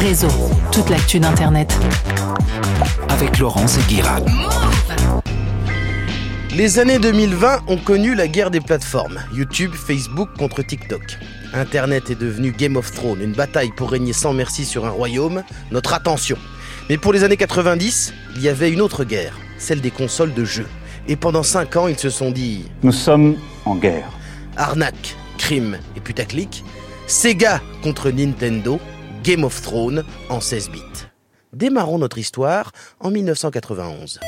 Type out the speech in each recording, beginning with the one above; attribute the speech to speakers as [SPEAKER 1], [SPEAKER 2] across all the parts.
[SPEAKER 1] Réseau, toute l'actu d'Internet.
[SPEAKER 2] Avec Laurence et Guirade.
[SPEAKER 3] Les années 2020 ont connu la guerre des plateformes. YouTube, Facebook contre TikTok. Internet est devenu Game of Thrones, une bataille pour régner sans merci sur un royaume. Notre attention. Mais pour les années 90, il y avait une autre guerre, celle des consoles de jeux. Et pendant 5 ans, ils se sont dit
[SPEAKER 4] Nous sommes en guerre.
[SPEAKER 3] arnaque, crime et putaclic. Sega contre Nintendo, Game of Thrones en 16 bits. Démarrons notre histoire en 1991.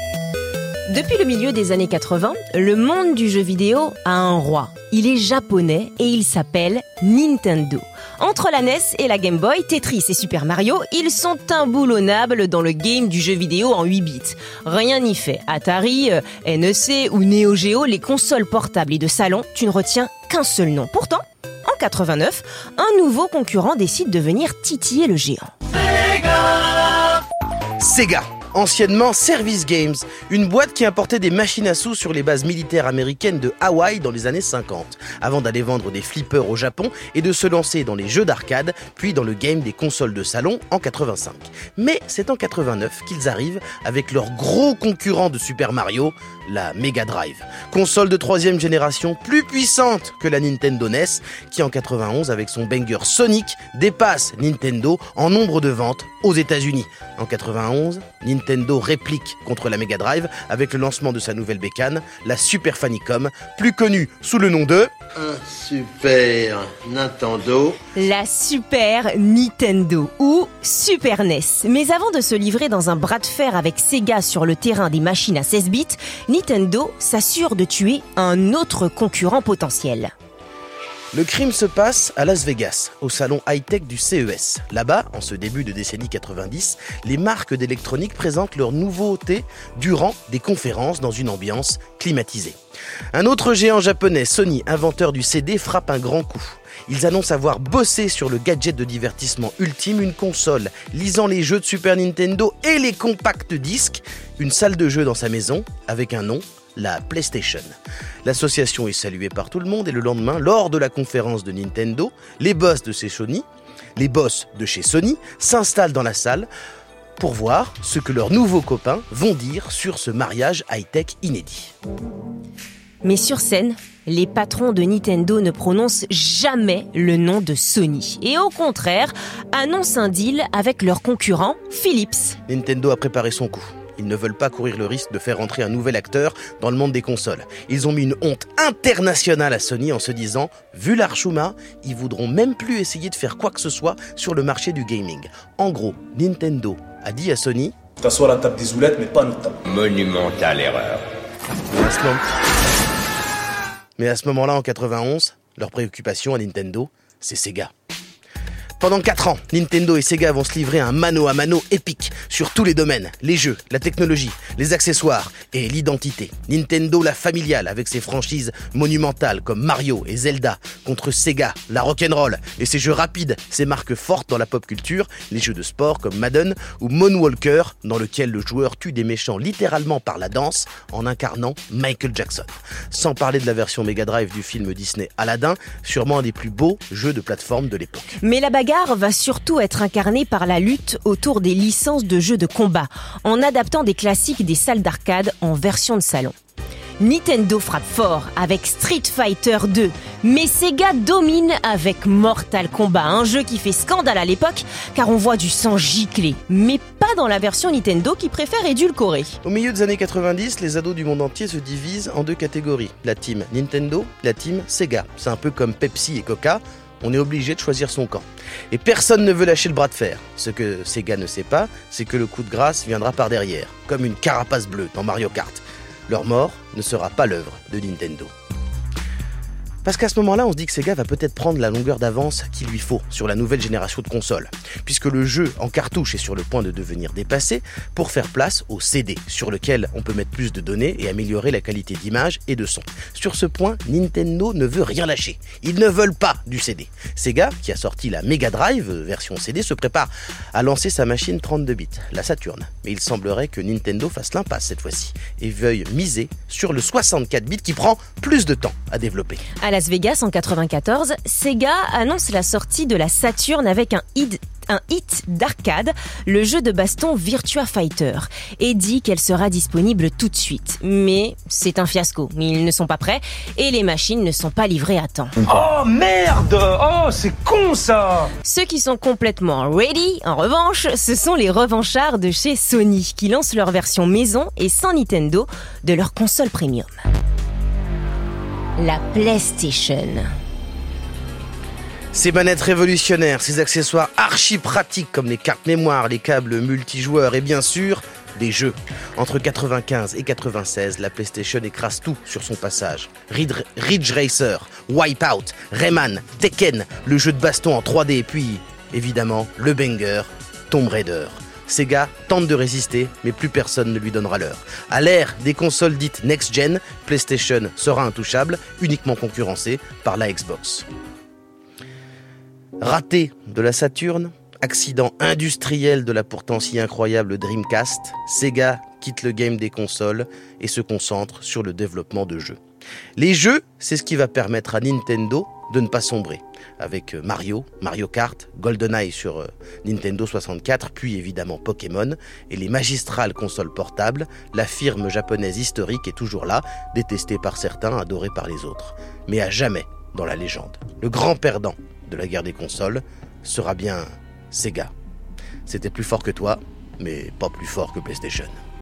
[SPEAKER 5] Depuis le milieu des années 80, le monde du jeu vidéo a un roi. Il est japonais et il s'appelle Nintendo. Entre la NES et la Game Boy, Tetris et Super Mario, ils sont imboulonnables dans le game du jeu vidéo en 8 bits. Rien n'y fait. Atari, euh, NEC ou Neo Geo, les consoles portables et de salon, tu ne retiens qu'un seul nom. Pourtant, en 89, un nouveau concurrent décide de venir titiller le géant.
[SPEAKER 3] Sega, anciennement Service Games, une boîte qui importait des machines à sous sur les bases militaires américaines de Hawaï dans les années 50, avant d'aller vendre des flippers au Japon et de se lancer dans les jeux d'arcade, puis dans le game des consoles de salon en 85. Mais c'est en 89 qu'ils arrivent avec leur gros concurrent de Super Mario, la Mega Drive, console de troisième génération plus puissante que la Nintendo NES, qui en 91 avec son banger Sonic dépasse Nintendo en nombre de ventes aux États-Unis. En 91, Nintendo réplique contre la Mega Drive avec le lancement de sa nouvelle bécane, la Super Famicom, plus connue sous le nom de
[SPEAKER 6] Un super Nintendo.
[SPEAKER 5] La Super Nintendo ou Super NES. Mais avant de se livrer dans un bras de fer avec Sega sur le terrain des machines à 16 bits, Nintendo s'assure de tuer un autre concurrent potentiel.
[SPEAKER 3] Le crime se passe à Las Vegas, au salon high-tech du CES. Là-bas, en ce début de décennie 90, les marques d'électronique présentent leurs nouveautés durant des conférences dans une ambiance climatisée. Un autre géant japonais, Sony, inventeur du CD, frappe un grand coup. Ils annoncent avoir bossé sur le gadget de divertissement ultime, une console lisant les jeux de Super Nintendo et les compacts disques, une salle de jeu dans sa maison avec un nom, la PlayStation. L'association est saluée par tout le monde et le lendemain, lors de la conférence de Nintendo, les boss de chez Sony, les boss de chez Sony s'installent dans la salle pour voir ce que leurs nouveaux copains vont dire sur ce mariage high-tech inédit.
[SPEAKER 5] Mais sur scène, les patrons de Nintendo ne prononcent jamais le nom de Sony. Et au contraire, annoncent un deal avec leur concurrent, Philips.
[SPEAKER 3] Nintendo a préparé son coup. Ils ne veulent pas courir le risque de faire entrer un nouvel acteur dans le monde des consoles. Ils ont mis une honte internationale à Sony en se disant, vu l'Archuma, ils voudront même plus essayer de faire quoi que ce soit sur le marché du gaming. En gros, Nintendo a dit à Sony,
[SPEAKER 7] T'assois à la table des oulettes, mais pas à notre table.
[SPEAKER 8] Monumentale erreur.
[SPEAKER 3] Mais à ce moment- Mais à ce moment-là, en 91, leur préoccupation à Nintendo, c'est Sega. Pendant 4 ans, Nintendo et Sega vont se livrer un mano à mano épique sur tous les domaines, les jeux, la technologie, les accessoires et l'identité. Nintendo la familiale avec ses franchises monumentales comme Mario et Zelda contre Sega, la rock'n'roll et ses jeux rapides, ses marques fortes dans la pop culture, les jeux de sport comme Madden ou Moonwalker dans lequel le joueur tue des méchants littéralement par la danse en incarnant Michael Jackson. Sans parler de la version Mega Drive du film Disney Aladdin, sûrement un des plus beaux jeux de plateforme de l'époque.
[SPEAKER 5] Mais la va surtout être incarnée par la lutte autour des licences de jeux de combat, en adaptant des classiques des salles d'arcade en version de salon. Nintendo frappe fort avec Street Fighter 2, mais Sega domine avec Mortal Kombat, un jeu qui fait scandale à l'époque car on voit du sang gicler, mais pas dans la version Nintendo qui préfère édulcorer.
[SPEAKER 3] Au milieu des années 90, les ados du monde entier se divisent en deux catégories. La team Nintendo, la team Sega. C'est un peu comme Pepsi et Coca. On est obligé de choisir son camp. Et personne ne veut lâcher le bras de fer. Ce que Sega ne sait pas, c'est que le coup de grâce viendra par derrière, comme une carapace bleue dans Mario Kart. Leur mort ne sera pas l'œuvre de Nintendo. Parce qu'à ce moment-là, on se dit que Sega va peut-être prendre la longueur d'avance qu'il lui faut sur la nouvelle génération de consoles, puisque le jeu en cartouche est sur le point de devenir dépassé pour faire place au CD, sur lequel on peut mettre plus de données et améliorer la qualité d'image et de son. Sur ce point, Nintendo ne veut rien lâcher. Ils ne veulent pas du CD. Sega, qui a sorti la Mega Drive euh, version CD, se prépare à lancer sa machine 32 bits, la Saturn. Mais il semblerait que Nintendo fasse l'impasse cette fois-ci et veuille miser sur le 64 bits qui prend plus de temps à développer.
[SPEAKER 5] À Las Vegas en 94, Sega annonce la sortie de la Saturn avec un hit un hit d'arcade, le jeu de baston Virtua Fighter, et dit qu'elle sera disponible tout de suite. Mais c'est un fiasco. Ils ne sont pas prêts et les machines ne sont pas livrées à temps.
[SPEAKER 8] Oh merde Oh c'est con ça
[SPEAKER 5] Ceux qui sont complètement ready, en revanche, ce sont les revanchards de chez Sony qui lancent leur version maison et sans Nintendo de leur console premium. La PlayStation.
[SPEAKER 3] Ces manettes révolutionnaires, ces accessoires archi pratiques comme les cartes mémoire, les câbles multijoueurs et bien sûr des jeux. Entre 95 et 96, la PlayStation écrase tout sur son passage. Ridge, Ridge Racer, Wipeout, Rayman, Tekken, le jeu de baston en 3D et puis évidemment le banger Tomb Raider. Sega tente de résister, mais plus personne ne lui donnera l'heure. À l'ère des consoles dites next-gen, PlayStation sera intouchable, uniquement concurrencée par la Xbox. Raté de la Saturn, accident industriel de la pourtant si incroyable Dreamcast, Sega quitte le game des consoles et se concentre sur le développement de jeux. Les jeux, c'est ce qui va permettre à Nintendo de ne pas sombrer. Avec Mario, Mario Kart, GoldenEye sur euh, Nintendo 64, puis évidemment Pokémon, et les magistrales consoles portables, la firme japonaise historique est toujours là, détestée par certains, adorée par les autres, mais à jamais dans la légende. Le grand perdant de la guerre des consoles sera bien Sega. C'était plus fort que toi, mais pas plus fort que PlayStation.